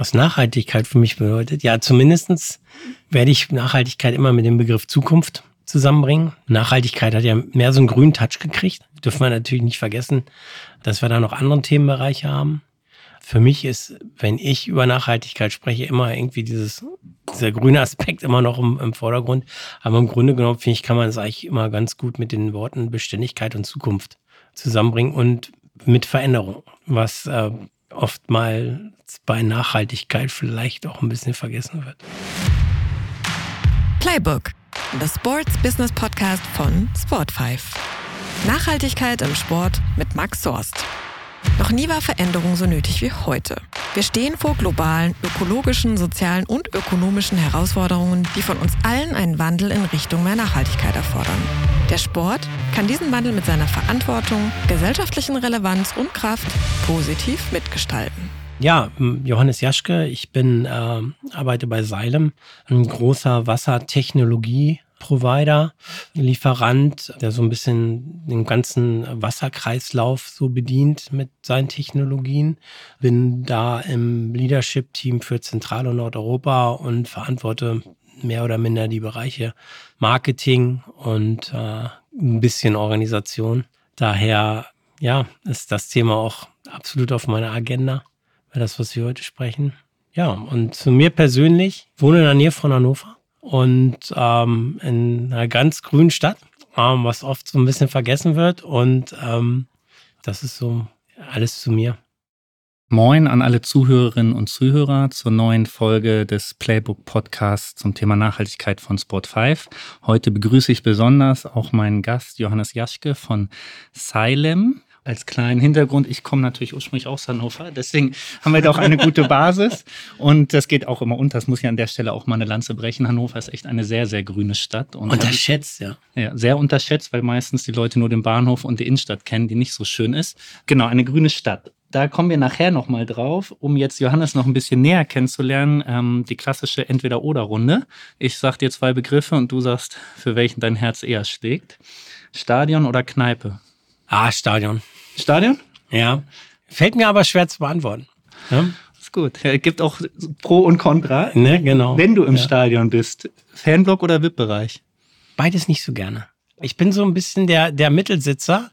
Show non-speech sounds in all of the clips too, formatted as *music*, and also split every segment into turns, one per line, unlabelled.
Was Nachhaltigkeit für mich bedeutet? Ja, zumindestens werde ich Nachhaltigkeit immer mit dem Begriff Zukunft zusammenbringen. Nachhaltigkeit hat ja mehr so einen grünen Touch gekriegt. Dürfen wir natürlich nicht vergessen, dass wir da noch andere Themenbereiche haben. Für mich ist, wenn ich über Nachhaltigkeit spreche, immer irgendwie dieses, dieser grüne Aspekt immer noch im, im Vordergrund. Aber im Grunde genommen, finde ich, kann man es eigentlich immer ganz gut mit den Worten Beständigkeit und Zukunft zusammenbringen und mit Veränderung, was äh, oftmals bei Nachhaltigkeit vielleicht auch ein bisschen vergessen wird.
Playbook, the Sports Business Podcast von Sport5. Nachhaltigkeit im Sport mit Max Sorst. Noch nie war Veränderung so nötig wie heute. Wir stehen vor globalen, ökologischen, sozialen und ökonomischen Herausforderungen, die von uns allen einen Wandel in Richtung mehr Nachhaltigkeit erfordern. Der Sport kann diesen Wandel mit seiner Verantwortung, gesellschaftlichen Relevanz und Kraft positiv mitgestalten.
Ja, Johannes Jaschke, ich bin äh, arbeite bei Seilem, ein großer Wassertechnologie Provider, Lieferant, der so ein bisschen den ganzen Wasserkreislauf so bedient mit seinen Technologien. Bin da im Leadership-Team für Zentral- und Nordeuropa und verantworte mehr oder minder die Bereiche Marketing und äh, ein bisschen Organisation. Daher, ja, ist das Thema auch absolut auf meiner Agenda, das, was wir heute sprechen. Ja, und zu mir persönlich, wohne in der Nähe von Hannover und ähm, in einer ganz grünen Stadt, ähm, was oft so ein bisschen vergessen wird. Und ähm, das ist so alles zu mir.
Moin an alle Zuhörerinnen und Zuhörer zur neuen Folge des Playbook Podcasts zum Thema Nachhaltigkeit von Sport 5. Heute begrüße ich besonders auch meinen Gast Johannes Jaschke von Silem als kleinen Hintergrund, ich komme natürlich ursprünglich aus Hannover, deswegen haben wir da auch eine gute Basis. Und das geht auch immer unter. Das muss ich an der Stelle auch mal eine Lanze brechen. Hannover ist echt eine sehr, sehr grüne Stadt.
Und unterschätzt, ja.
Ja, sehr unterschätzt, weil meistens die Leute nur den Bahnhof und die Innenstadt kennen, die nicht so schön ist. Genau, eine grüne Stadt. Da kommen wir nachher nochmal drauf, um jetzt Johannes noch ein bisschen näher kennenzulernen. Ähm, die klassische Entweder-Oder-Runde. Ich sag dir zwei Begriffe und du sagst, für welchen dein Herz eher schlägt. Stadion oder Kneipe?
Ah, Stadion.
Stadion?
Ja. Fällt mir aber schwer zu beantworten. Ja?
Ist gut. Es gibt auch Pro und Contra.
Ne, genau.
Wenn du im ja. Stadion bist. Fanblock oder VIP-Bereich?
Beides nicht so gerne. Ich bin so ein bisschen der, der Mittelsitzer.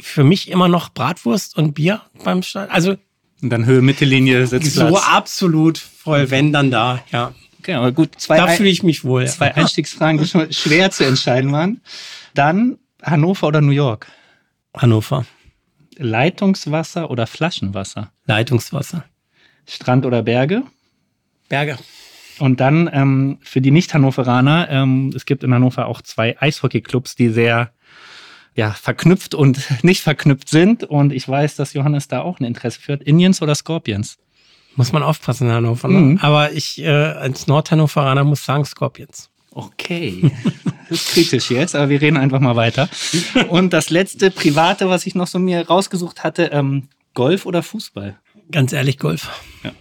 Für mich immer noch Bratwurst und Bier beim Stadion. Also.
Und dann Höhe, Mittellinie, Sitzplatz.
So absolut voll, wenn dann da, ja.
Okay, aber gut.
Zwei da fühle ich mich wohl.
Zwei Einstiegsfragen, die schon schwer zu entscheiden waren. Dann Hannover oder New York?
Hannover.
Leitungswasser oder Flaschenwasser?
Leitungswasser.
Strand oder Berge?
Berge.
Und dann ähm, für die Nicht-Hannoveraner, ähm, es gibt in Hannover auch zwei Eishockeyclubs, die sehr ja, verknüpft und *laughs* nicht verknüpft sind. Und ich weiß, dass Johannes da auch ein Interesse führt. Indians oder Scorpions?
Muss man aufpassen in Hannover. Ne? Mhm. Aber ich äh, als Nordhannoveraner muss sagen Scorpions.
Okay, *laughs* ist kritisch jetzt, aber wir reden einfach mal weiter. Und das letzte Private, was ich noch so mir rausgesucht hatte, ähm, Golf oder Fußball?
Ganz ehrlich, Golf.
Ja,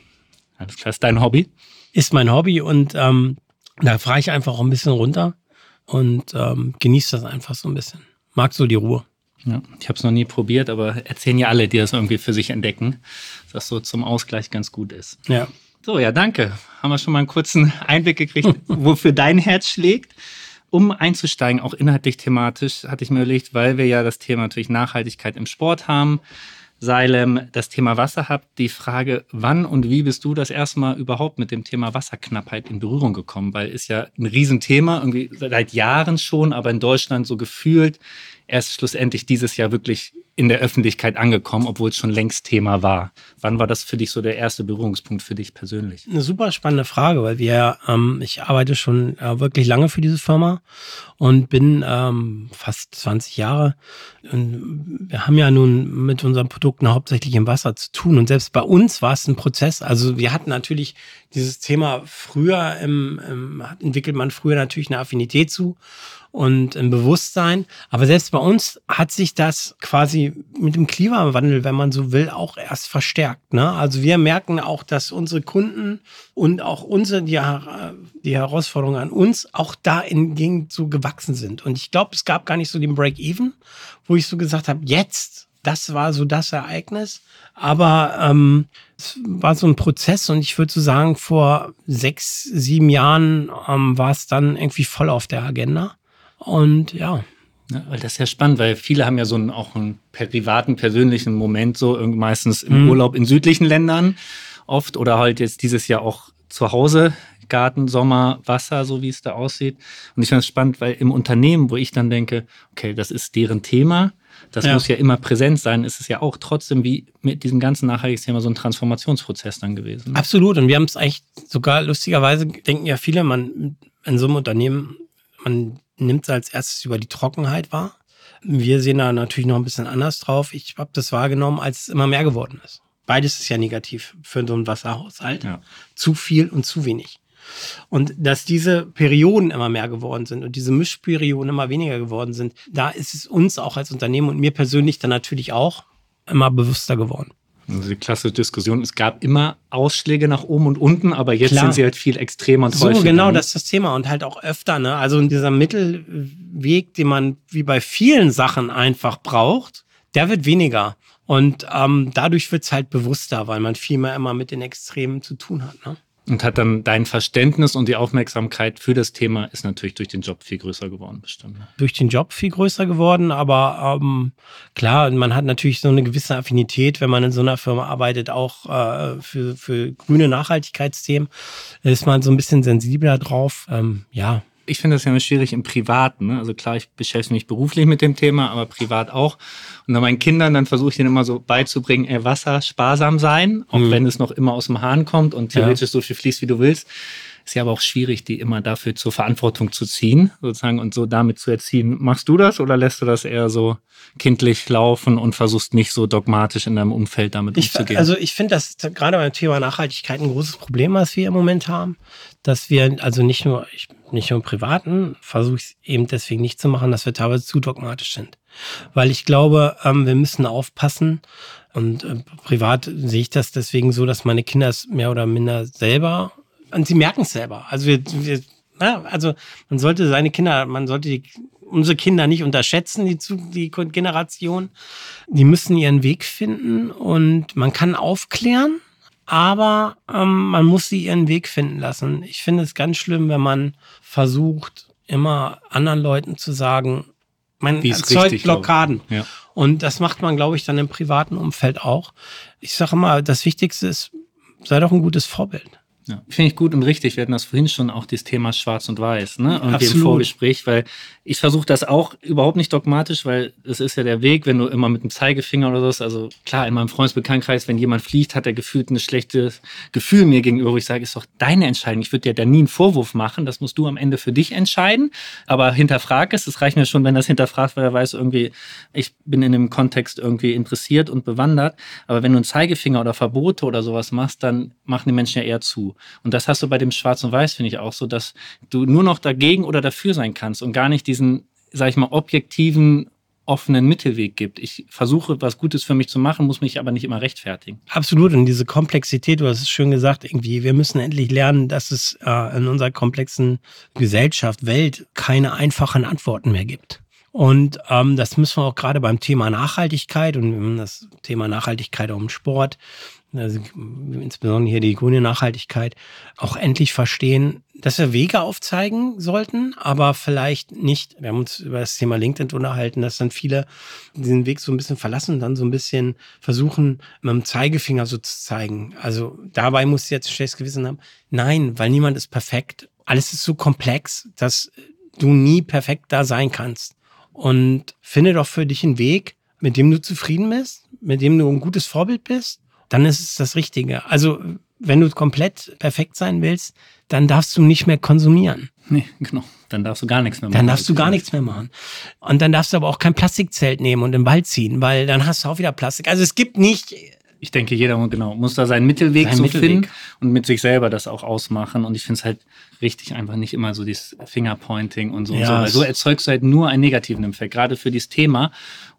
alles klar. Ist dein Hobby?
Ist mein Hobby und ähm, da fahre ich einfach auch ein bisschen runter und ähm, genieße das einfach so ein bisschen. Mag so die Ruhe.
Ja, ich habe es noch nie probiert, aber erzählen ja alle, die das irgendwie für sich entdecken, dass das so zum Ausgleich ganz gut ist.
Ja.
So, ja, danke. Haben wir schon mal einen kurzen Einblick gekriegt, *laughs* wofür dein Herz schlägt. Um einzusteigen, auch inhaltlich thematisch, hatte ich mir überlegt, weil wir ja das Thema natürlich Nachhaltigkeit im Sport haben, Seilem das Thema Wasser habt, die Frage, wann und wie bist du das erste Mal überhaupt mit dem Thema Wasserknappheit in Berührung gekommen? Weil ist ja ein Riesenthema, irgendwie seit Jahren schon, aber in Deutschland so gefühlt erst schlussendlich dieses Jahr wirklich in der Öffentlichkeit angekommen, obwohl es schon längst Thema war. Wann war das für dich so der erste Berührungspunkt für dich persönlich?
Eine super spannende Frage, weil wir, ähm, ich arbeite schon äh, wirklich lange für diese Firma und bin ähm, fast 20 Jahre. Und wir haben ja nun mit unseren Produkten hauptsächlich im Wasser zu tun und selbst bei uns war es ein Prozess. Also wir hatten natürlich dieses Thema früher, im, im, entwickelt man früher natürlich eine Affinität zu und ein Bewusstsein. Aber selbst bei uns hat sich das quasi mit dem Klimawandel, wenn man so will, auch erst verstärkt. Ne? Also wir merken auch, dass unsere Kunden und auch unsere, die, die Herausforderungen an uns auch da entgegen so gewachsen sind. Und ich glaube, es gab gar nicht so den Break-Even, wo ich so gesagt habe, jetzt das war so das Ereignis. Aber ähm, es war so ein Prozess und ich würde so sagen, vor sechs, sieben Jahren ähm, war es dann irgendwie voll auf der Agenda. Und ja.
Ja, weil das ist ja spannend, weil viele haben ja so einen, auch einen privaten, persönlichen Moment, so meistens im mhm. Urlaub in südlichen Ländern oft oder halt jetzt dieses Jahr auch zu Hause, Garten, Sommer, Wasser, so wie es da aussieht. Und ich finde es spannend, weil im Unternehmen, wo ich dann denke, okay, das ist deren Thema, das ja. muss ja immer präsent sein, ist es ja auch trotzdem wie mit diesem ganzen Nachhaltigkeitsthema so ein Transformationsprozess dann gewesen.
Absolut. Und wir haben es eigentlich sogar lustigerweise, denken ja viele, man in so einem Unternehmen, man nimmt es als erstes über die Trockenheit wahr. Wir sehen da natürlich noch ein bisschen anders drauf. Ich habe das wahrgenommen, als es immer mehr geworden ist. Beides ist ja negativ für so einen Wasserhaushalt. Ja. Zu viel und zu wenig. Und dass diese Perioden immer mehr geworden sind und diese Mischperioden immer weniger geworden sind, da ist es uns auch als Unternehmen und mir persönlich dann natürlich auch immer bewusster geworden.
Also die klassische Diskussion, es gab immer Ausschläge nach oben und unten, aber jetzt Klar. sind sie halt viel extremer und
so, häufiger. So, genau, das ist das Thema und halt auch öfter. Ne? Also dieser Mittelweg, den man wie bei vielen Sachen einfach braucht, der wird weniger. Und ähm, dadurch wird es halt bewusster, weil man viel mehr immer mit den Extremen zu tun hat. Ne?
Und hat dann dein Verständnis und die Aufmerksamkeit für das Thema ist natürlich durch den Job viel größer geworden, bestimmt. Ne?
Durch den Job viel größer geworden, aber ähm, klar, man hat natürlich so eine gewisse Affinität, wenn man in so einer Firma arbeitet, auch äh, für, für grüne Nachhaltigkeitsthemen. Ist man so ein bisschen sensibler drauf. Ähm, ja,
ich finde das ja immer schwierig im Privaten. Ne? Also klar, ich beschäftige mich beruflich mit dem Thema, aber privat auch. Und dann meinen Kindern, dann versuche ich denen immer so beizubringen, ey, Wasser sparsam sein, auch mhm. wenn es noch immer aus dem Hahn kommt und theoretisch ja. so viel fließt, wie du willst. Ist ja aber auch schwierig, die immer dafür zur Verantwortung zu ziehen, sozusagen, und so damit zu erziehen. Machst du das oder lässt du das eher so kindlich laufen und versuchst nicht so dogmatisch in deinem Umfeld damit
ich,
umzugehen?
Also ich finde, dass gerade beim Thema Nachhaltigkeit ein großes Problem, was wir im Moment haben, dass wir also nicht nur, ich, nicht nur im Privaten, versuche ich es eben deswegen nicht zu machen, dass wir teilweise zu dogmatisch sind. Weil ich glaube, ähm, wir müssen aufpassen, und äh, privat sehe ich das deswegen so, dass meine Kinder es mehr oder minder selber und sie merken es selber. Also wir, wir ja, also man sollte seine Kinder, man sollte die, unsere Kinder nicht unterschätzen, die, die Generation. Die müssen ihren Weg finden und man kann aufklären, aber ähm, man muss sie ihren Weg finden lassen. Ich finde es ganz schlimm, wenn man versucht, immer anderen Leuten zu sagen, man erzeugt Blockaden. Ja. Und das macht man, glaube ich, dann im privaten Umfeld auch. Ich sage immer, das Wichtigste ist, sei doch ein gutes Vorbild.
Ja, finde ich gut und richtig. Wir hatten das vorhin schon auch das Thema Schwarz und Weiß, ne? Und im Vorgespräch, weil ich versuche das auch überhaupt nicht dogmatisch, weil es ist ja der Weg, wenn du immer mit dem Zeigefinger oder so, also klar, in meinem Freundesbekanntenkreis, wenn jemand fliegt, hat er gefühlt ein schlechtes Gefühl mir gegenüber. Ich sage, ist doch deine Entscheidung. Ich würde dir da nie einen Vorwurf machen. Das musst du am Ende für dich entscheiden. Aber hinterfrag es. Es reicht mir schon, wenn das hinterfragt, weil er weiß irgendwie, ich bin in dem Kontext irgendwie interessiert und bewandert. Aber wenn du einen Zeigefinger oder Verbote oder sowas machst, dann machen die Menschen ja eher zu. Und das hast du bei dem Schwarz und Weiß, finde ich auch so, dass du nur noch dagegen oder dafür sein kannst und gar nicht diesen, sag ich mal, objektiven offenen Mittelweg gibt. Ich versuche, was Gutes für mich zu machen, muss mich aber nicht immer rechtfertigen.
Absolut. Und diese Komplexität, du hast es schön gesagt, irgendwie, wir müssen endlich lernen, dass es äh, in unserer komplexen Gesellschaft, Welt keine einfachen Antworten mehr gibt. Und ähm, das müssen wir auch gerade beim Thema Nachhaltigkeit und das Thema Nachhaltigkeit auch im Sport also insbesondere hier die grüne Nachhaltigkeit, auch endlich verstehen, dass wir Wege aufzeigen sollten, aber vielleicht nicht, wir haben uns über das Thema LinkedIn unterhalten, dass dann viele diesen Weg so ein bisschen verlassen und dann so ein bisschen versuchen, mit dem Zeigefinger so zu zeigen. Also dabei muss jetzt ein schlechtes Gewissen haben. Nein, weil niemand ist perfekt. Alles ist so komplex, dass du nie perfekt da sein kannst. Und finde doch für dich einen Weg, mit dem du zufrieden bist, mit dem du ein gutes Vorbild bist dann ist es das Richtige. Also, wenn du komplett perfekt sein willst, dann darfst du nicht mehr konsumieren.
Nee, genau. Dann darfst du gar nichts mehr
machen. Dann darfst du gar nichts mehr machen. Und dann darfst du aber auch kein Plastikzelt nehmen und im Wald ziehen, weil dann hast du auch wieder Plastik. Also es gibt nicht.
Ich denke, jeder genau, muss da seinen Mittelweg seinen so Mittelweg. finden und mit sich selber das auch ausmachen. Und ich finde es halt richtig, einfach nicht immer so dieses Fingerpointing und so. Ja, und so. Weil so erzeugst du halt nur einen negativen Effekt, gerade für dieses Thema.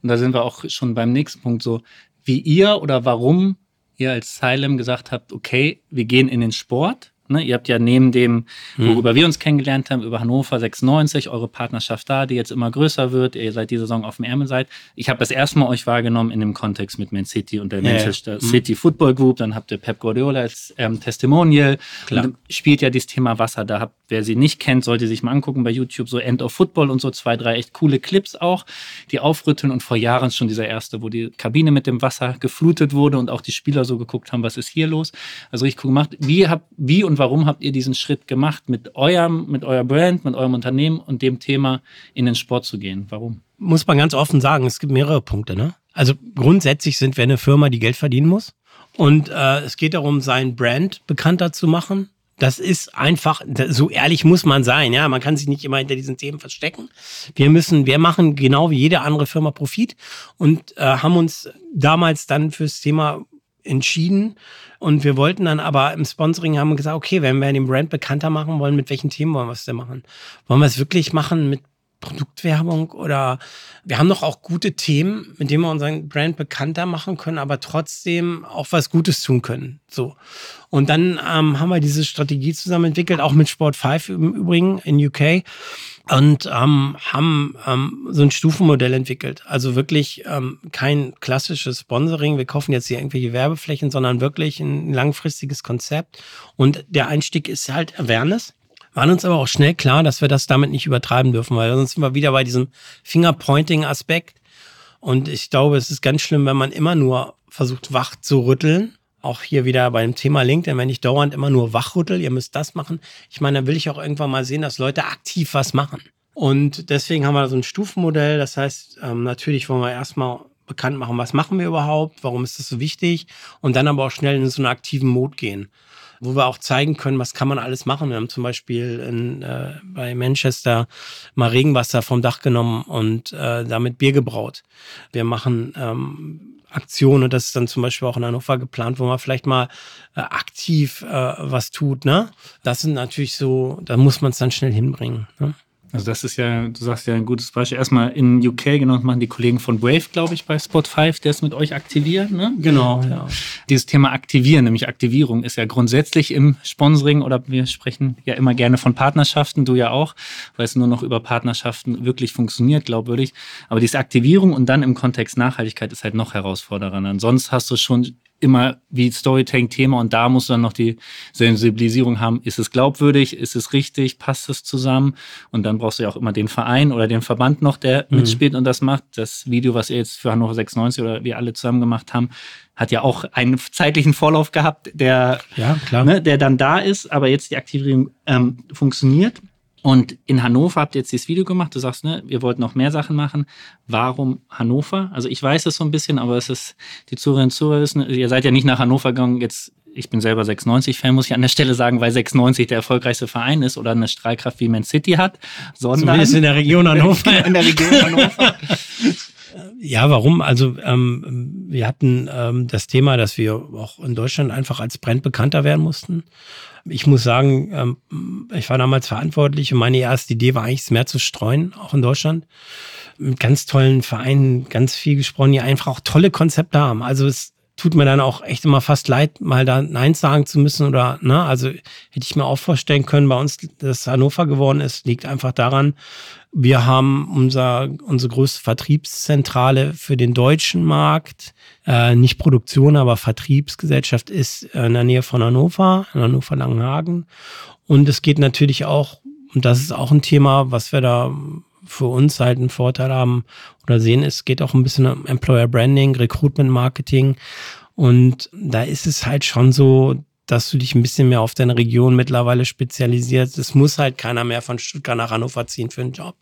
Und da sind wir auch schon beim nächsten Punkt so, wie ihr oder warum ihr als Salem gesagt habt, okay, wir gehen in den Sport, Ne, ihr habt ja neben dem, hm. worüber hm. wir uns kennengelernt haben, über Hannover 96, eure Partnerschaft da, die jetzt immer größer wird, ihr seit dieser Saison auf dem Ärmel seid. Ich habe das erste Mal euch wahrgenommen in dem Kontext mit Man City und der ja, Manchester ja. Hm. City Football Group. Dann habt ihr Pep Guardiola als ähm, Testimonial. Klar. Und spielt ja dieses Thema Wasser. Da habt, wer sie nicht kennt, sollte sich mal angucken bei YouTube, so End of Football und so zwei, drei echt coole Clips auch, die aufrütteln. Und vor Jahren schon dieser erste, wo die Kabine mit dem Wasser geflutet wurde und auch die Spieler so geguckt haben, was ist hier los. Also richtig cool gemacht. Wie, habt, wie und warum habt ihr diesen Schritt gemacht, mit eurem, mit eurer Brand, mit eurem Unternehmen und dem Thema in den Sport zu gehen? Warum?
Muss man ganz offen sagen, es gibt mehrere Punkte. Ne? Also grundsätzlich sind wir eine Firma, die Geld verdienen muss. Und äh, es geht darum, sein Brand bekannter zu machen. Das ist einfach, so ehrlich muss man sein, ja. Man kann sich nicht immer hinter diesen Themen verstecken. Wir müssen, wir machen genau wie jede andere Firma Profit und äh, haben uns damals dann fürs Thema entschieden. Und wir wollten dann aber im Sponsoring haben gesagt, okay, wenn wir den Brand bekannter machen wollen, mit welchen Themen wollen wir es denn machen? Wollen wir es wirklich machen mit Produktwerbung oder wir haben doch auch gute Themen, mit denen wir unseren Brand bekannter machen können, aber trotzdem auch was Gutes tun können. So. Und dann ähm, haben wir diese Strategie zusammen entwickelt, auch mit Sport 5 im Übrigen in UK und ähm, haben ähm, so ein Stufenmodell entwickelt. Also wirklich ähm, kein klassisches Sponsoring, wir kaufen jetzt hier irgendwelche Werbeflächen, sondern wirklich ein langfristiges Konzept. Und der Einstieg ist halt Awareness. Waren uns aber auch schnell klar, dass wir das damit nicht übertreiben dürfen, weil sonst sind wir wieder bei diesem Fingerpointing-Aspekt. Und ich glaube, es ist ganz schlimm, wenn man immer nur versucht, wach zu rütteln auch hier wieder beim Thema LinkedIn, wenn ich dauernd immer nur wachrüttel, ihr müsst das machen. Ich meine, dann will ich auch irgendwann mal sehen, dass Leute aktiv was machen. Und deswegen haben wir so ein Stufenmodell. Das heißt, ähm, natürlich wollen wir erstmal bekannt machen, was machen wir überhaupt, warum ist das so wichtig und dann aber auch schnell in so einen aktiven Mode gehen, wo wir auch zeigen können, was kann man alles machen. Wir haben zum Beispiel in, äh, bei Manchester mal Regenwasser vom Dach genommen und äh, damit Bier gebraut. Wir machen ähm, Aktion und das ist dann zum Beispiel auch in Hannover geplant, wo man vielleicht mal äh, aktiv äh, was tut. Ne? Das sind natürlich so, da muss man es dann schnell hinbringen. Ne?
Also das ist ja, du sagst ja ein gutes Beispiel. Erstmal in UK, genau, machen die Kollegen von Brave, glaube ich, bei Spot 5, der es mit euch aktiviert. Ne?
Genau, ja.
Dieses Thema Aktivieren, nämlich Aktivierung, ist ja grundsätzlich im Sponsoring oder wir sprechen ja immer gerne von Partnerschaften, du ja auch, weil es nur noch über Partnerschaften wirklich funktioniert, glaubwürdig. Aber diese Aktivierung und dann im Kontext Nachhaltigkeit ist halt noch herausfordernder. Ansonsten hast du schon immer wie Storytelling-Thema und da musst du dann noch die Sensibilisierung haben. Ist es glaubwürdig? Ist es richtig? Passt es zusammen? Und dann brauchst du ja auch immer den Verein oder den Verband noch, der mhm. mitspielt und das macht. Das Video, was ihr jetzt für Hannover 96 oder wir alle zusammen gemacht haben, hat ja auch einen zeitlichen Vorlauf gehabt, der,
ja,
ne, der dann da ist, aber jetzt die Aktivierung ähm, funktioniert. Und in Hannover habt ihr jetzt dieses Video gemacht. Du sagst, ne, wir wollten noch mehr Sachen machen. Warum Hannover? Also ich weiß es so ein bisschen, aber es ist, die Zuhörerinnen und Zuhörer wissen, ihr seid ja nicht nach Hannover gegangen. Jetzt, ich bin selber 96-Fan, muss ich an der Stelle sagen, weil 96 der erfolgreichste Verein ist oder eine Strahlkraft wie Man City hat,
sondern. Zumindest in der Region *laughs* Hannover. in der Region Hannover. *laughs* Ja, warum? Also ähm, wir hatten ähm, das Thema, dass wir auch in Deutschland einfach als Brand bekannter werden mussten. Ich muss sagen, ähm, ich war damals verantwortlich und meine erste Idee war eigentlich, es mehr zu streuen, auch in Deutschland. Mit ganz tollen Vereinen, ganz viel gesprochen, die einfach auch tolle Konzepte haben. Also es tut mir dann auch echt immer fast leid, mal da Nein sagen zu müssen oder, ne, also hätte ich mir auch vorstellen können, bei uns, dass Hannover geworden ist, liegt einfach daran, wir haben unser, unsere größte Vertriebszentrale für den deutschen Markt, äh, nicht Produktion, aber Vertriebsgesellschaft ist in der Nähe von Hannover, in Hannover-Langenhagen. Und es geht natürlich auch, und das ist auch ein Thema, was wir da für uns halt einen Vorteil haben oder sehen, es geht auch ein bisschen um Employer Branding, Recruitment Marketing. Und da ist es halt schon so, dass du dich ein bisschen mehr auf deine Region mittlerweile spezialisierst. Es muss halt keiner mehr von Stuttgart nach Hannover ziehen für einen Job.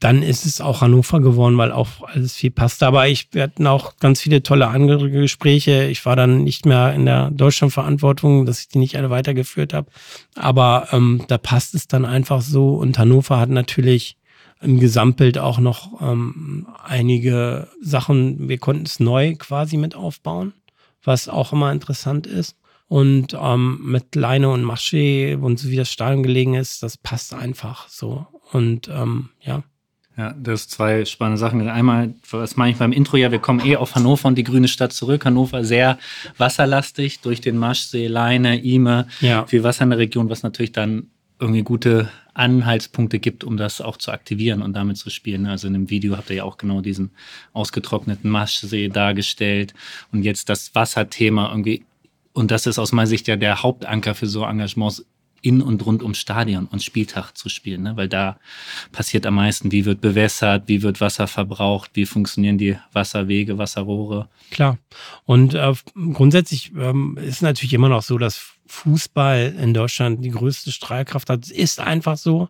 Dann ist es auch Hannover geworden, weil auch alles viel passt. Aber ich, wir hatten auch ganz viele tolle andere Gespräche. Ich war dann nicht mehr in der Deutschlandverantwortung, dass ich die nicht alle weitergeführt habe. Aber ähm, da passt es dann einfach so. Und Hannover hat natürlich im Gesamtbild auch noch ähm, einige Sachen. Wir konnten es neu quasi mit aufbauen, was auch immer interessant ist. Und ähm, mit Leine und Maché und so wie das Stadion gelegen ist, das passt einfach so. Und ähm, ja.
Ja, das sind zwei spannende Sachen. Einmal, was meine ich beim Intro ja, wir kommen eh auf Hannover und die grüne Stadt zurück. Hannover sehr wasserlastig durch den Maschsee, Leine, Ime, ja. viel Wasser in der Region, was natürlich dann irgendwie gute Anhaltspunkte gibt, um das auch zu aktivieren und damit zu spielen. Also in dem Video habt ihr ja auch genau diesen ausgetrockneten Maschsee dargestellt und jetzt das Wasserthema irgendwie. Und das ist aus meiner Sicht ja der Hauptanker für so Engagements in und rund ums Stadion und Spieltag zu spielen, ne? weil da passiert am meisten, wie wird bewässert, wie wird Wasser verbraucht, wie funktionieren die Wasserwege, Wasserrohre.
Klar. Und äh, grundsätzlich ähm, ist natürlich immer noch so, dass Fußball in Deutschland die größte Strahlkraft hat. Es ist einfach so.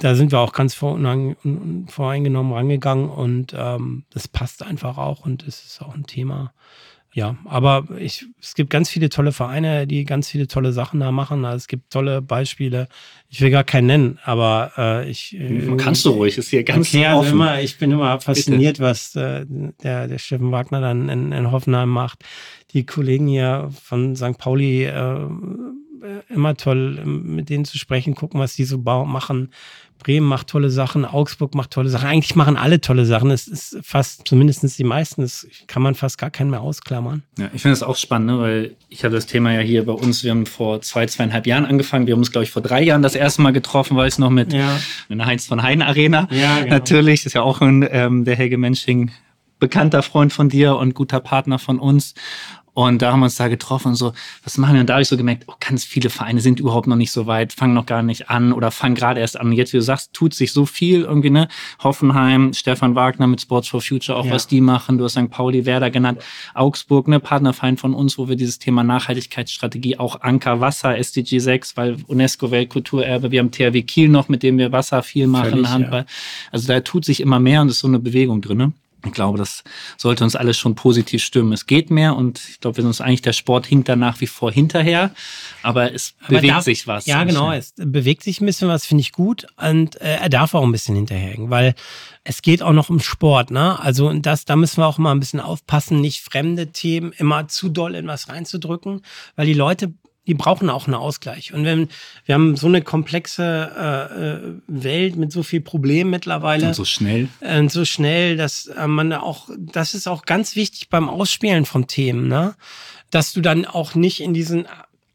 Da sind wir auch ganz voreingenommen rangegangen und ähm, das passt einfach auch und es ist auch ein Thema, ja, aber ich, es gibt ganz viele tolle Vereine, die ganz viele tolle Sachen da machen. Also es gibt tolle Beispiele. Ich will gar keinen nennen, aber äh, ich.
Äh, Kannst du ruhig, ist hier ganz
okay, also immer, Ich bin immer fasziniert, Bitte. was äh, der, der Steffen Wagner dann in, in Hoffenheim macht. Die Kollegen hier von St. Pauli, äh, immer toll, mit denen zu sprechen, gucken, was die so machen. Bremen macht tolle Sachen, Augsburg macht tolle Sachen. Eigentlich machen alle tolle Sachen. Es ist fast, zumindest die meisten, das kann man fast gar keinen mehr ausklammern.
Ja, ich finde das auch spannend, ne? weil ich habe das Thema ja hier bei uns, wir haben vor zwei, zweieinhalb Jahren angefangen. Wir haben uns, glaube ich, vor drei Jahren das erste Mal getroffen, weil es noch mit ja. in der Heinz von Heiden Arena. Ja, genau. Natürlich, das ist ja auch ein, ähm, der Helge Mensching bekannter Freund von dir und guter Partner von uns. Und da haben wir uns da getroffen und so, was machen wir? Und da habe ich so gemerkt, oh, ganz viele Vereine sind überhaupt noch nicht so weit, fangen noch gar nicht an oder fangen gerade erst an. Und jetzt, wie du sagst, tut sich so viel irgendwie, ne? Hoffenheim, Stefan Wagner mit Sports for Future, auch ja. was die machen. Du hast St. Pauli, Werder genannt. Augsburg, ne? Partnerverein von uns, wo wir dieses Thema Nachhaltigkeitsstrategie, auch Anker Wasser, SDG 6, weil UNESCO Weltkulturerbe. Wir haben THW Kiel noch, mit dem wir Wasser viel machen, Völlig, Handball. Ja. Also da tut sich immer mehr und es ist so eine Bewegung drin, ne? Ich glaube, das sollte uns alles schon positiv stimmen. Es geht mehr und ich glaube, wir sind uns eigentlich, der Sport hinkt da nach wie vor hinterher, aber es aber bewegt darf, sich was.
Ja, genau, es bewegt sich ein bisschen was, finde ich gut und äh, er darf auch ein bisschen hinterherhängen, weil es geht auch noch um Sport, ne? Also das, da müssen wir auch mal ein bisschen aufpassen, nicht fremde Themen immer zu doll in was reinzudrücken, weil die Leute die brauchen auch einen Ausgleich. Und wenn wir haben so eine komplexe äh, äh, Welt mit so viel Problemen mittlerweile. Und
so schnell.
Und so schnell, dass äh, man auch, das ist auch ganz wichtig beim Ausspielen von Themen, ne? Dass du dann auch nicht in diesen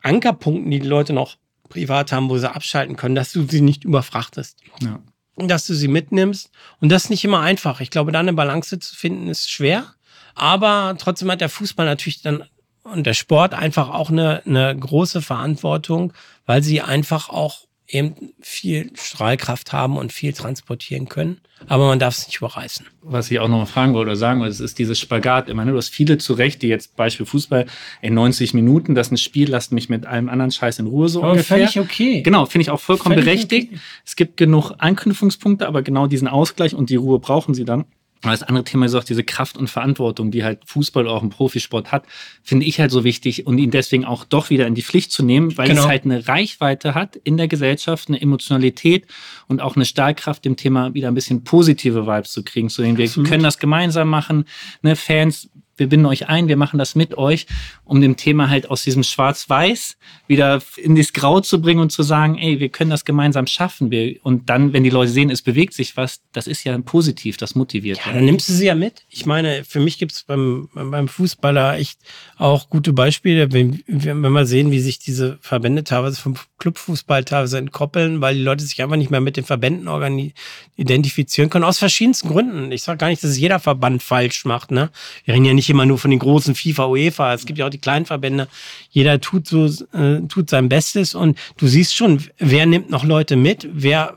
Ankerpunkten, die die Leute noch privat haben, wo sie abschalten können, dass du sie nicht überfrachtest. Ja. Dass du sie mitnimmst. Und das ist nicht immer einfach. Ich glaube, da eine Balance zu finden, ist schwer. Aber trotzdem hat der Fußball natürlich dann und der Sport einfach auch eine, eine große Verantwortung, weil sie einfach auch eben viel Strahlkraft haben und viel transportieren können. Aber man darf es nicht überreißen.
Was ich auch noch mal fragen wollte oder sagen wollte, ist dieses Spagat. Ich meine, du hast viele zu Recht, die jetzt Beispiel Fußball in 90 Minuten, das ist ein Spiel, lasst mich mit allem anderen Scheiß in Ruhe so
aber ungefähr. Völlig okay.
Genau, finde ich auch vollkommen völlig berechtigt. Okay. Es gibt genug Anknüpfungspunkte, aber genau diesen Ausgleich und die Ruhe brauchen sie dann. Aber das andere Thema ist auch diese Kraft und Verantwortung, die halt Fußball oder auch ein Profisport hat, finde ich halt so wichtig und ihn deswegen auch doch wieder in die Pflicht zu nehmen, weil genau. es halt eine Reichweite hat in der Gesellschaft, eine Emotionalität und auch eine Stahlkraft, dem Thema wieder ein bisschen positive Vibes zu kriegen, zu denen wir Absolut. können das gemeinsam machen. Ne, Fans wir binden euch ein, wir machen das mit euch, um dem Thema halt aus diesem Schwarz-Weiß wieder in das Grau zu bringen und zu sagen, ey, wir können das gemeinsam schaffen. Wir, und dann, wenn die Leute sehen, es bewegt sich was, das ist ja positiv, das motiviert.
Ja, dann nimmst du sie ja mit. Ich meine, für mich gibt es beim, beim Fußballer echt auch gute Beispiele, wenn, wenn wir sehen, wie sich diese Verbände teilweise vom Clubfußball teilweise entkoppeln, weil die Leute sich einfach nicht mehr mit den Verbänden identifizieren können, aus verschiedensten Gründen. Ich sage gar nicht, dass es jeder Verband falsch macht. Ne? Wir reden ja nicht immer nur von den großen FIFA, UEFA. Es gibt ja auch die kleinen Verbände. Jeder tut so, äh, tut sein Bestes und du siehst schon, wer nimmt noch Leute mit, wer,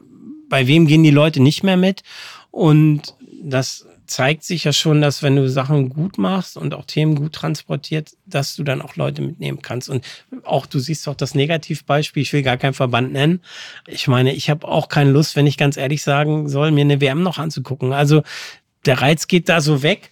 bei wem gehen die Leute nicht mehr mit. Und das zeigt sich ja schon, dass wenn du Sachen gut machst und auch Themen gut transportiert, dass du dann auch Leute mitnehmen kannst. Und auch du siehst auch das Negativbeispiel, ich will gar keinen Verband nennen. Ich meine, ich habe auch keine Lust, wenn ich ganz ehrlich sagen soll, mir eine WM noch anzugucken. Also der Reiz geht da so weg.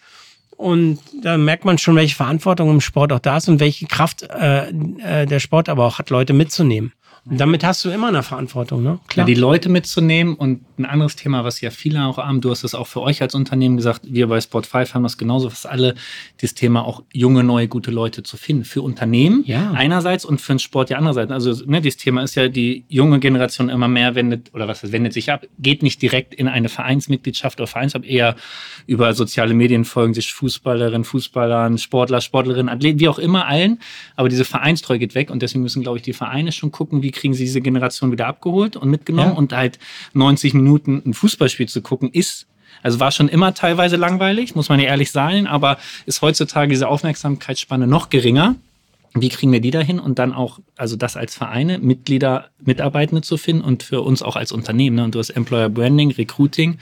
Und da merkt man schon, welche Verantwortung im Sport auch da ist und welche Kraft äh, äh, der Sport aber auch hat, Leute mitzunehmen. Und damit hast du immer eine Verantwortung, ne?
Klar. Ja, die Leute mitzunehmen und ein anderes Thema, was ja viele auch haben. Du hast es auch für euch als Unternehmen gesagt. Wir bei Sport 5 haben das genauso, was alle das Thema auch junge, neue, gute Leute zu finden. Für Unternehmen ja. einerseits und für den Sport ja andererseits. Also, ne, dieses Thema ist ja, die junge Generation immer mehr wendet, oder was wendet sich ab, geht nicht direkt in eine Vereinsmitgliedschaft oder Vereinsab, eher über soziale Medien folgen sich Fußballerinnen, Fußballern, Sportler, Sportlerinnen, Athleten, wie auch immer allen. Aber diese Vereinstreu geht weg und deswegen müssen, glaube ich, die Vereine schon gucken, wie kriegen sie diese Generation wieder abgeholt und mitgenommen ja. und halt 90 Minuten ein Fußballspiel zu gucken, ist also war schon immer teilweise langweilig, muss man ja ehrlich sagen, aber ist heutzutage diese Aufmerksamkeitsspanne noch geringer. Wie kriegen wir die dahin und dann auch, also das als Vereine, Mitglieder, Mitarbeitende zu finden und für uns auch als Unternehmen. Ne? Und du hast Employer Branding, Recruiting.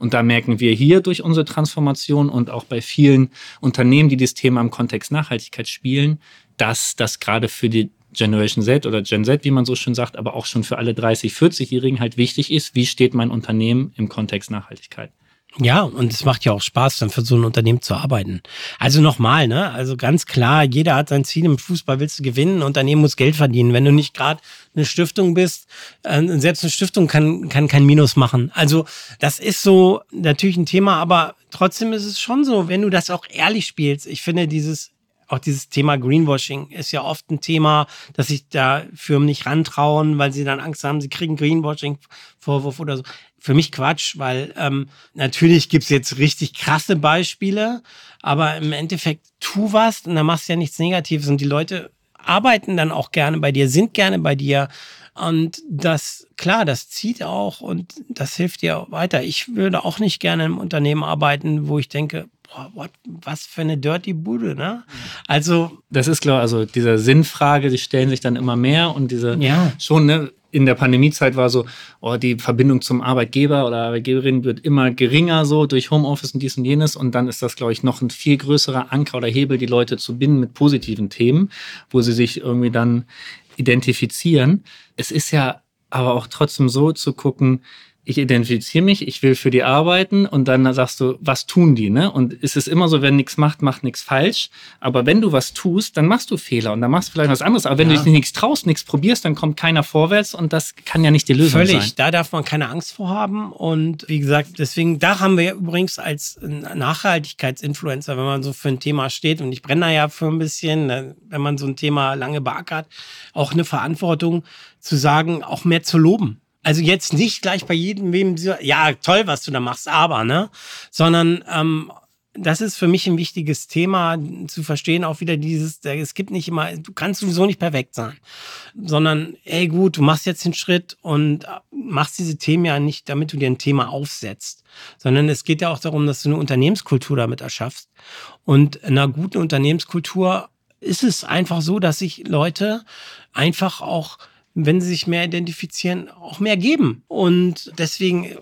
Und da merken wir hier durch unsere Transformation und auch bei vielen Unternehmen, die das Thema im Kontext Nachhaltigkeit spielen, dass das gerade für die Generation Z oder Gen Z, wie man so schön sagt, aber auch schon für alle 30, 40-Jährigen halt wichtig ist, wie steht mein Unternehmen im Kontext Nachhaltigkeit.
Ja, und es macht ja auch Spaß, dann für so ein Unternehmen zu arbeiten. Also nochmal, ne? Also ganz klar, jeder hat sein Ziel im Fußball, willst du gewinnen, Unternehmen muss Geld verdienen. Wenn du nicht gerade eine Stiftung bist, äh, selbst eine Stiftung kann, kann kein Minus machen. Also das ist so natürlich ein Thema, aber trotzdem ist es schon so, wenn du das auch ehrlich spielst. Ich finde dieses auch dieses Thema Greenwashing ist ja oft ein Thema, dass sich da Firmen nicht rantrauen, weil sie dann Angst haben, sie kriegen Greenwashing-Vorwurf oder so. Für mich Quatsch, weil ähm, natürlich gibt's jetzt richtig krasse Beispiele, aber im Endeffekt tu was und dann machst du ja nichts Negatives und die Leute arbeiten dann auch gerne bei dir, sind gerne bei dir. Und das, klar, das zieht auch und das hilft dir weiter. Ich würde auch nicht gerne im Unternehmen arbeiten, wo ich denke, boah, what, was für eine dirty Bude, ne? Also.
Das ist klar, also diese Sinnfrage, die stellen sich dann immer mehr und diese ja. schon, ne? In der Pandemiezeit war so, oh, die Verbindung zum Arbeitgeber oder Arbeitgeberin wird immer geringer so durch Homeoffice und dies und jenes. Und dann ist das, glaube ich, noch ein viel größerer Anker oder Hebel, die Leute zu binden mit positiven Themen, wo sie sich irgendwie dann identifizieren. Es ist ja aber auch trotzdem so zu gucken, ich identifiziere mich, ich will für die arbeiten und dann sagst du, was tun die, ne? Und es ist immer so, wenn nichts macht, macht nichts falsch. Aber wenn du was tust, dann machst du Fehler und dann machst du vielleicht was anderes. Aber wenn ja. du dich nichts traust, nichts probierst, dann kommt keiner vorwärts und das kann ja nicht die Lösung
Völlig.
sein.
Völlig, da darf man keine Angst vor haben. Und wie gesagt, deswegen, da haben wir übrigens als Nachhaltigkeitsinfluencer, wenn man so für ein Thema steht, und ich brenne da ja für ein bisschen, ne, wenn man so ein Thema lange beackert, auch eine Verantwortung zu sagen, auch mehr zu loben. Also jetzt nicht gleich bei jedem, wem, ja, toll, was du da machst, aber, ne? Sondern ähm, das ist für mich ein wichtiges Thema zu verstehen, auch wieder dieses, es gibt nicht immer, du kannst sowieso nicht perfekt sein, sondern, ey gut, du machst jetzt den Schritt und machst diese Themen ja nicht, damit du dir ein Thema aufsetzt, sondern es geht ja auch darum, dass du eine Unternehmenskultur damit erschaffst. Und in einer guten Unternehmenskultur ist es einfach so, dass sich Leute einfach auch wenn sie sich mehr identifizieren, auch mehr geben. Und deswegen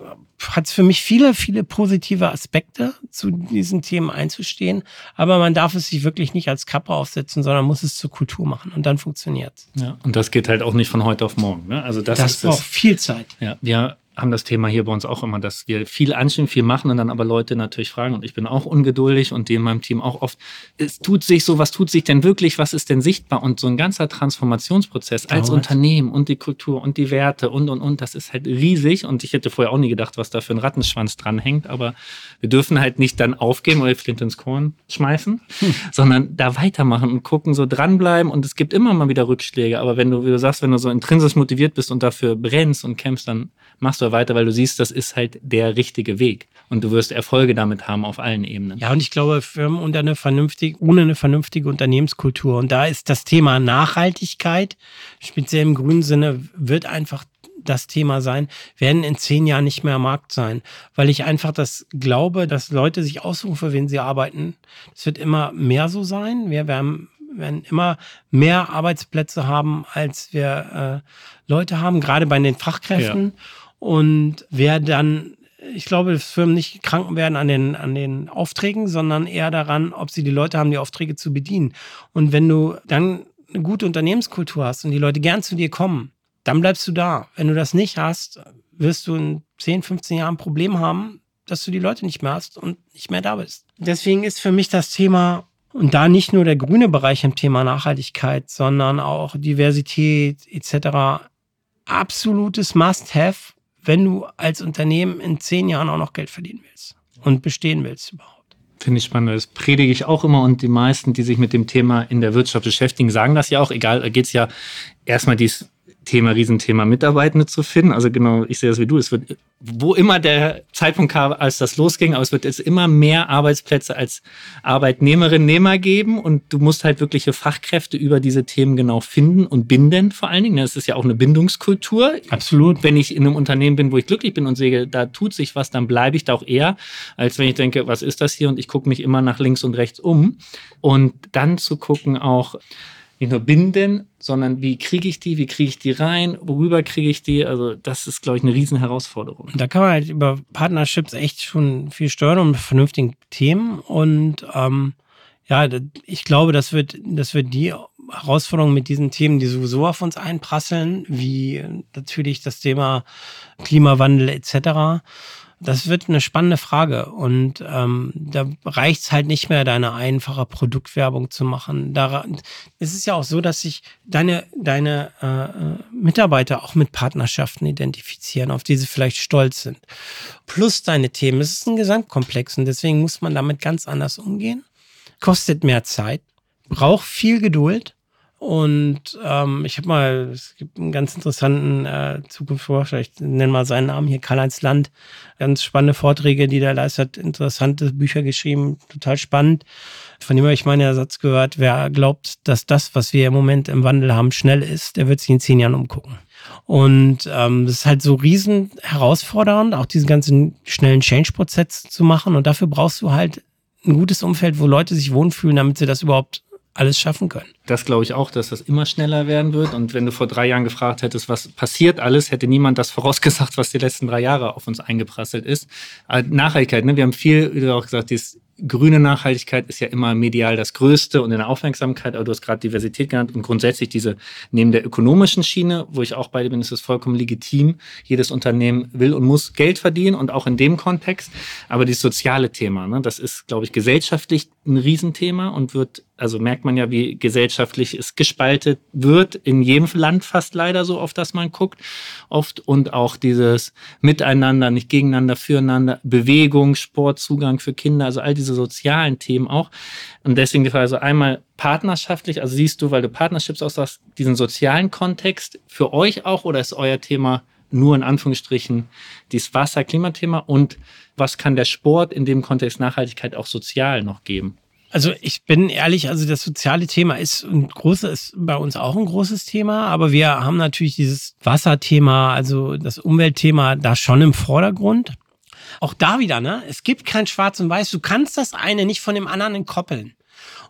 hat es für mich viele, viele positive Aspekte, zu diesen Themen einzustehen. Aber man darf es sich wirklich nicht als Kappe aufsetzen, sondern muss es zur Kultur machen. Und dann funktioniert
es. Ja, und das geht halt auch nicht von heute auf morgen. Ne? Also das,
das braucht viel Zeit.
Ja, wir haben das Thema hier bei uns auch immer, dass wir viel anschieben, viel machen und dann aber Leute natürlich fragen. Und ich bin auch ungeduldig und die in meinem Team auch oft, es tut sich so, was tut sich denn wirklich, was ist denn sichtbar? Und so ein ganzer Transformationsprozess als Unternehmen und die Kultur und die Werte und und und, das ist halt riesig. Und ich hätte vorher auch nie gedacht, was da für ein Rattenschwanz dranhängt, aber wir dürfen halt nicht dann aufgeben oder Flint ins Korn schmeißen, hm. *laughs* sondern da weitermachen und gucken, so dranbleiben. Und es gibt immer mal wieder Rückschläge, aber wenn du, wie du sagst, wenn du so intrinsisch motiviert bist und dafür brennst und kämpfst, dann machst du weiter, weil du siehst, das ist halt der richtige Weg. Und du wirst Erfolge damit haben auf allen Ebenen.
Ja, und ich glaube, Firmen unter eine vernünftige, ohne eine vernünftige Unternehmenskultur. Und da ist das Thema Nachhaltigkeit, speziell im grünen Sinne, wird einfach das Thema sein, werden in zehn Jahren nicht mehr am Markt sein, weil ich einfach das glaube, dass Leute sich aussuchen, für wen sie arbeiten. Es wird immer mehr so sein. Wir werden werden immer mehr Arbeitsplätze haben, als wir äh, Leute haben, gerade bei den Fachkräften. Ja. Und wer dann, ich glaube, Firmen nicht krank werden an den, an den Aufträgen, sondern eher daran, ob sie die Leute haben, die Aufträge zu bedienen. Und wenn du dann eine gute Unternehmenskultur hast und die Leute gern zu dir kommen, dann bleibst du da. Wenn du das nicht hast, wirst du in 10, 15 Jahren ein Problem haben, dass du die Leute nicht mehr hast und nicht mehr da bist. Deswegen ist für mich das Thema, und da nicht nur der grüne Bereich im Thema Nachhaltigkeit, sondern auch Diversität etc. absolutes Must-Have wenn du als Unternehmen in zehn Jahren auch noch Geld verdienen willst und bestehen willst überhaupt.
Finde ich spannend. Das predige ich auch immer und die meisten, die sich mit dem Thema in der Wirtschaft beschäftigen, sagen das ja auch. Egal, da geht es ja erstmal dies Thema, Riesenthema Mitarbeitende zu finden. Also genau, ich sehe das wie du. Es wird, wo immer der Zeitpunkt kam, als das losging, aber es wird jetzt immer mehr Arbeitsplätze als Arbeitnehmerin, Nehmer geben und du musst halt wirkliche Fachkräfte über diese Themen genau finden und binden vor allen Dingen. Das ist ja auch eine Bindungskultur.
Absolut.
Wenn ich in einem Unternehmen bin, wo ich glücklich bin und sehe, da tut sich was, dann bleibe ich da auch eher, als wenn ich denke, was ist das hier? Und ich gucke mich immer nach links und rechts um. Und dann zu gucken auch, nicht nur binden, sondern wie kriege ich die, wie kriege ich die rein, worüber kriege ich die? Also das ist, glaube ich, eine riesen Herausforderung.
Da kann man halt über Partnerships echt schon viel steuern und vernünftigen Themen. Und ähm, ja, ich glaube, das wird, das wird die Herausforderung mit diesen Themen, die sowieso auf uns einprasseln, wie natürlich das Thema Klimawandel etc das wird eine spannende Frage. Und ähm, da reicht es halt nicht mehr, deine einfache Produktwerbung zu machen. Da, es ist ja auch so, dass sich deine, deine äh, Mitarbeiter auch mit Partnerschaften identifizieren, auf die sie vielleicht stolz sind. Plus deine Themen. Es ist ein Gesamtkomplex und deswegen muss man damit ganz anders umgehen. Kostet mehr Zeit, braucht viel Geduld und ähm, ich habe mal, es gibt einen ganz interessanten äh, Zukunftsforscher, ich nenne mal seinen Namen hier, Karl-Heinz Land, ganz spannende Vorträge, die der leistet, interessante Bücher geschrieben, total spannend. Von dem habe ich meinen Satz gehört, wer glaubt, dass das, was wir im Moment im Wandel haben, schnell ist, der wird sich in zehn Jahren umgucken. Und ähm, das ist halt so riesen herausfordernd, auch diesen ganzen schnellen Change-Prozess zu machen. Und dafür brauchst du halt ein gutes Umfeld, wo Leute sich wohlfühlen, damit sie das überhaupt alles schaffen können.
Das glaube ich auch, dass das immer schneller werden wird. Und wenn du vor drei Jahren gefragt hättest, was passiert alles, hätte niemand das vorausgesagt, was die letzten drei Jahre auf uns eingeprasselt ist. Nachhaltigkeit, ne? wir haben viel, wie du auch gesagt hast, grüne Nachhaltigkeit ist ja immer medial das Größte und in der Aufmerksamkeit, aber du hast gerade Diversität genannt und grundsätzlich diese neben der ökonomischen Schiene, wo ich auch bei dir bin, ist es vollkommen legitim. Jedes Unternehmen will und muss Geld verdienen und auch in dem Kontext. Aber dieses soziale Thema, ne, das ist, glaube ich, gesellschaftlich ein Riesenthema und wird, also merkt man ja, wie gesellschaftlich es gespaltet wird, in jedem Land fast leider so, auf das man guckt, oft und auch dieses Miteinander, nicht gegeneinander, füreinander, Bewegung, Sport, Zugang für Kinder, also all diese diese sozialen Themen auch. Und deswegen die Frage, also einmal partnerschaftlich, also siehst du, weil du Partnerships aussagst, diesen sozialen Kontext für euch auch oder ist euer Thema nur in Anführungsstrichen dieses Wasser-Klimathema und was kann der Sport in dem Kontext Nachhaltigkeit auch sozial noch geben?
Also ich bin ehrlich, also das soziale Thema ist ein großes, ist bei uns auch ein großes Thema, aber wir haben natürlich dieses Wasserthema, also das Umweltthema da schon im Vordergrund. Auch da wieder, ne? Es gibt kein Schwarz und Weiß. Du kannst das eine nicht von dem anderen entkoppeln.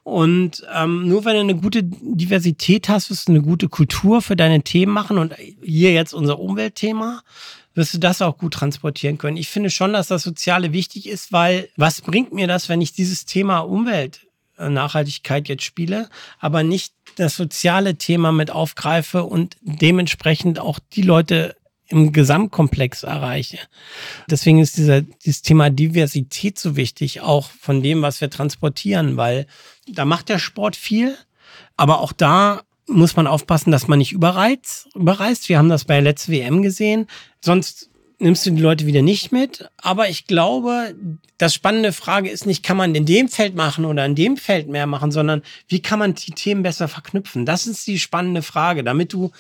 Und ähm, nur wenn du eine gute Diversität hast, wirst du eine gute Kultur für deine Themen machen. Und hier jetzt unser Umweltthema, wirst du das auch gut transportieren können. Ich finde schon, dass das Soziale wichtig ist, weil was bringt mir das, wenn ich dieses Thema Umwelt, äh, Nachhaltigkeit jetzt spiele, aber nicht das soziale Thema mit aufgreife und dementsprechend auch die Leute im Gesamtkomplex erreiche. Deswegen ist dieser, dieses Thema Diversität so wichtig, auch von dem, was wir transportieren, weil da macht der Sport viel, aber auch da muss man aufpassen, dass man nicht überreizt. überreizt. Wir haben das bei letzten WM gesehen. Sonst nimmst du die Leute wieder nicht mit. Aber ich glaube, das spannende Frage ist nicht, kann man in dem Feld machen oder in dem Feld mehr machen, sondern wie kann man die Themen besser verknüpfen? Das ist die spannende Frage, damit du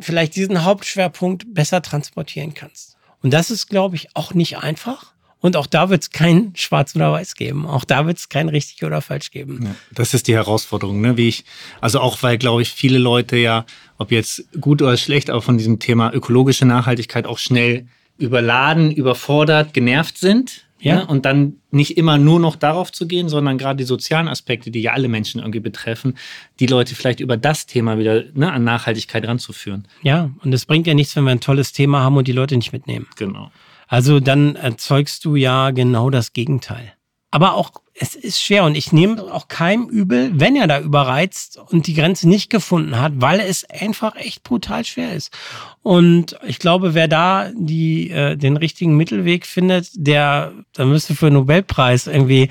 vielleicht diesen Hauptschwerpunkt besser transportieren kannst. Und das ist, glaube ich, auch nicht einfach. Und auch da wird es kein Schwarz oder Weiß geben. Auch da wird es kein richtig oder falsch geben. Ja,
das ist die Herausforderung, ne? Wie ich, also auch weil, glaube ich, viele Leute ja, ob jetzt gut oder schlecht, aber von diesem Thema ökologische Nachhaltigkeit auch schnell überladen, überfordert, genervt sind. Ja. Ne? Und dann nicht immer nur noch darauf zu gehen, sondern gerade die sozialen Aspekte, die ja alle Menschen irgendwie betreffen, die Leute vielleicht über das Thema wieder ne, an Nachhaltigkeit ranzuführen.
Ja, und es bringt ja nichts, wenn wir ein tolles Thema haben und die Leute nicht mitnehmen.
Genau.
Also dann erzeugst du ja genau das Gegenteil. Aber auch es ist schwer und ich nehme auch keinem übel, wenn er da überreizt und die Grenze nicht gefunden hat, weil es einfach echt brutal schwer ist. Und ich glaube, wer da die, äh, den richtigen Mittelweg findet, der, da müsste für einen Nobelpreis irgendwie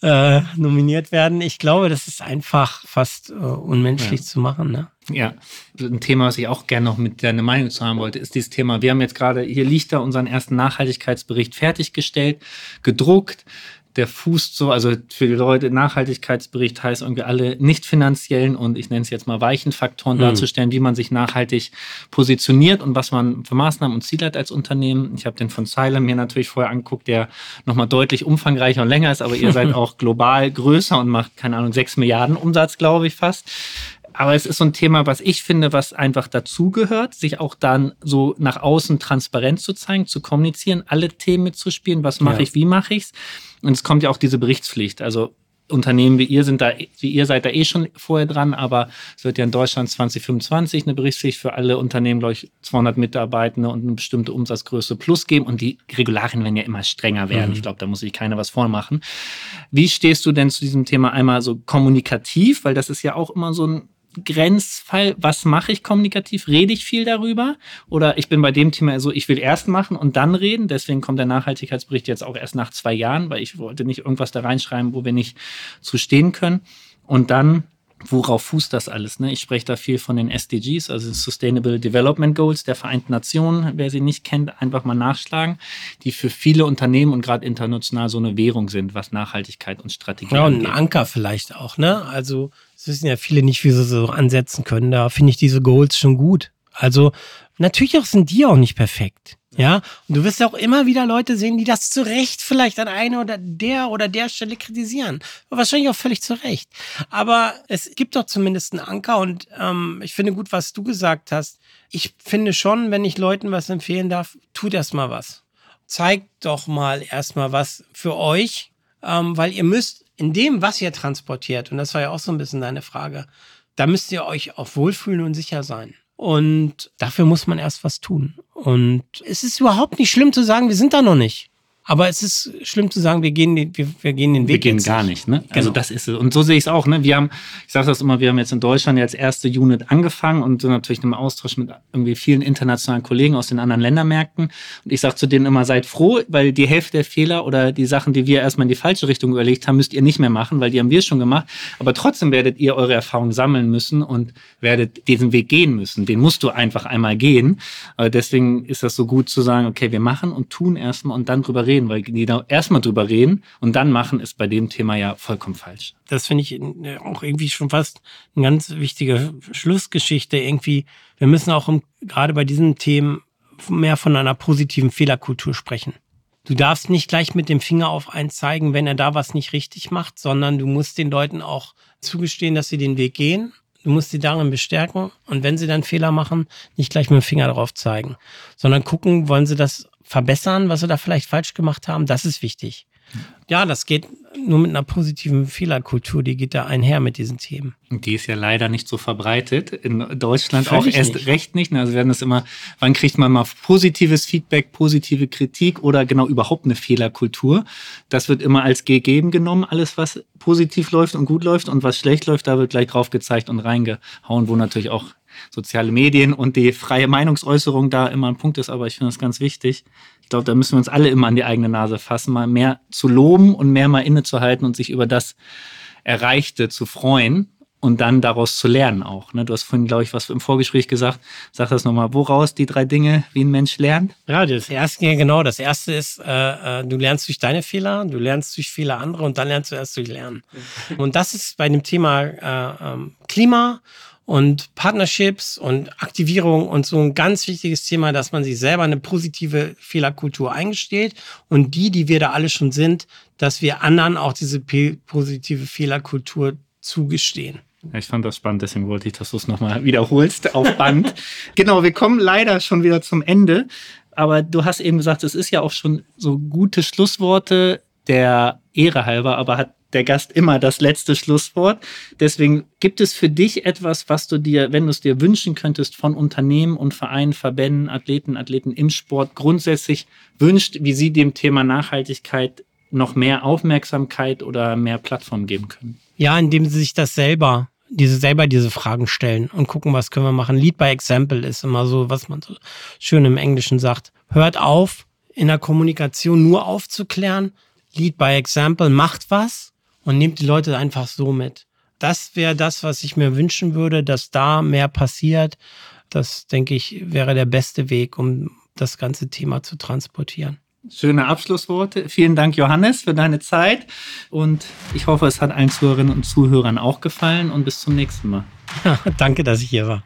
äh, nominiert werden. Ich glaube, das ist einfach fast äh, unmenschlich ja. zu machen. Ne?
Ja, ein Thema, was ich auch gerne noch mit deiner Meinung zu haben wollte, ist dieses Thema. Wir haben jetzt gerade, hier liegt da unseren ersten Nachhaltigkeitsbericht fertiggestellt, gedruckt der fußt so, also für die Leute, Nachhaltigkeitsbericht heißt irgendwie alle nicht finanziellen und ich nenne es jetzt mal weichen Faktoren mhm. darzustellen, wie man sich nachhaltig positioniert und was man für Maßnahmen und Ziele hat als Unternehmen. Ich habe den von Silem mir natürlich vorher angeguckt, der nochmal deutlich umfangreicher und länger ist, aber ihr *laughs* seid auch global größer und macht, keine Ahnung, sechs Milliarden Umsatz, glaube ich fast. Aber es ist so ein Thema, was ich finde, was einfach dazugehört, sich auch dann so nach außen transparent zu zeigen, zu kommunizieren, alle Themen mitzuspielen. Was mache ja. ich, wie mache ich es? Und es kommt ja auch diese Berichtspflicht. Also Unternehmen wie ihr sind da, wie ihr seid da eh schon vorher dran, aber es wird ja in Deutschland 2025 eine Berichtspflicht für alle Unternehmen, glaube ich, 200 Mitarbeitende und eine bestimmte Umsatzgröße plus geben und die Regularien werden ja immer strenger werden. Mhm. Ich glaube, da muss sich keiner was vormachen. Wie stehst du denn zu diesem Thema einmal so kommunikativ, weil das ist ja auch immer so ein Grenzfall, was mache ich kommunikativ? Rede ich viel darüber? Oder ich bin bei dem Thema so, ich will erst machen und dann reden. Deswegen kommt der Nachhaltigkeitsbericht jetzt auch erst nach zwei Jahren, weil ich wollte nicht irgendwas da reinschreiben, wo wir nicht zu stehen können. Und dann worauf fußt das alles? Ne? Ich spreche da viel von den SDGs, also Sustainable Development Goals der Vereinten Nationen. Wer sie nicht kennt, einfach mal nachschlagen, die für viele Unternehmen und gerade international so eine Währung sind, was Nachhaltigkeit und Strategie
Ja, und ein Anker vielleicht auch. Ne? Also es wissen ja viele nicht, wie sie so ansetzen können. Da finde ich diese Goals schon gut. Also natürlich auch sind die auch nicht perfekt. Ja, und du wirst ja auch immer wieder Leute sehen, die das zu Recht vielleicht an einer oder der oder der Stelle kritisieren. Wahrscheinlich auch völlig zu Recht. Aber es gibt doch zumindest einen Anker und ähm, ich finde gut, was du gesagt hast. Ich finde schon, wenn ich Leuten was empfehlen darf, tut erst mal was. Zeigt doch mal erstmal was für euch, ähm, weil ihr müsst in dem, was ihr transportiert, und das war ja auch so ein bisschen deine Frage, da müsst ihr euch auch wohlfühlen und sicher sein. Und dafür muss man erst was tun. Und es ist überhaupt nicht schlimm zu sagen, wir sind da noch nicht. Aber es ist schlimm zu sagen, wir gehen den, wir, wir gehen den
Weg. Wir gehen gar nicht, ne? Also genau. Also das ist es. Und so sehe ich es auch, ne? Wir haben, ich sage das immer, wir haben jetzt in Deutschland als erste Unit angefangen und sind natürlich im Austausch mit irgendwie vielen internationalen Kollegen aus den anderen Ländermärkten. Und ich sage zu denen immer, seid froh, weil die Hälfte der Fehler oder die Sachen, die wir erstmal in die falsche Richtung überlegt haben, müsst ihr nicht mehr machen, weil die haben wir schon gemacht. Aber trotzdem werdet ihr eure Erfahrungen sammeln müssen und werdet diesen Weg gehen müssen. Den musst du einfach einmal gehen. Aber deswegen ist das so gut zu sagen, okay, wir machen und tun erstmal und dann drüber reden reden, weil die erstmal drüber reden und dann machen, ist bei dem Thema ja vollkommen falsch.
Das finde ich äh, auch irgendwie schon fast eine ganz wichtige Schlussgeschichte. Irgendwie, wir müssen auch im, gerade bei diesen Themen mehr von einer positiven Fehlerkultur sprechen. Du darfst nicht gleich mit dem Finger auf einen zeigen, wenn er da was nicht richtig macht, sondern du musst den Leuten auch zugestehen, dass sie den Weg gehen. Du musst sie darin bestärken und wenn sie dann Fehler machen, nicht gleich mit dem Finger darauf zeigen, sondern gucken, wollen sie das verbessern, was wir da vielleicht falsch gemacht haben. Das ist wichtig. Ja, das geht nur mit einer positiven Fehlerkultur, die geht da einher mit diesen Themen.
Die ist ja leider nicht so verbreitet. In Deutschland Völlig auch erst nicht. recht nicht. Also werden das immer, wann kriegt man mal positives Feedback, positive Kritik oder genau überhaupt eine Fehlerkultur? Das wird immer als gegeben genommen, alles was positiv läuft und gut läuft und was schlecht läuft, da wird gleich drauf gezeigt und reingehauen, wo natürlich auch soziale Medien und die freie Meinungsäußerung da immer ein Punkt ist, aber ich finde das ganz wichtig. Ich glaube, da müssen wir uns alle immer an die eigene Nase fassen, mal mehr zu loben und mehr mal innezuhalten und sich über das Erreichte zu freuen und dann daraus zu lernen auch. Ne? Du hast vorhin, glaube ich, was im Vorgespräch gesagt. Sag das nochmal. Woraus die drei Dinge, wie ein Mensch lernt?
Ja, das erste, genau. Das erste ist, äh, äh, du lernst durch deine Fehler, du lernst durch Fehler anderer und dann lernst du erst durch Lernen. Und das ist bei dem Thema äh, ähm, Klima und Partnerships und Aktivierung und so ein ganz wichtiges Thema, dass man sich selber eine positive Fehlerkultur eingesteht und die, die wir da alle schon sind, dass wir anderen auch diese positive Fehlerkultur zugestehen.
Ich fand das spannend, deswegen wollte ich, dass du es nochmal wiederholst auf Band. *laughs* genau, wir kommen leider schon wieder zum Ende. Aber du hast eben gesagt, es ist ja auch schon so gute Schlussworte der Ehre halber, aber hat der Gast immer das letzte Schlusswort. Deswegen gibt es für dich etwas, was du dir, wenn du es dir wünschen könntest, von Unternehmen und Vereinen, Verbänden, Athleten, Athleten im Sport grundsätzlich wünscht, wie sie dem Thema Nachhaltigkeit noch mehr Aufmerksamkeit oder mehr Plattform geben können?
Ja, indem sie sich das selber diese selber diese Fragen stellen und gucken, was können wir machen. Lead by Example ist immer so, was man so schön im Englischen sagt. Hört auf, in der Kommunikation nur aufzuklären. Lead by Example macht was und nehmt die Leute einfach so mit. das wäre das, was ich mir wünschen würde, dass da mehr passiert. Das, denke ich, wäre der beste Weg, um das ganze Thema zu transportieren.
Schöne Abschlussworte. Vielen Dank, Johannes, für deine Zeit. Und ich hoffe, es hat allen Zuhörerinnen und Zuhörern auch gefallen. Und bis zum nächsten Mal. *laughs*
danke, dass ich hier war.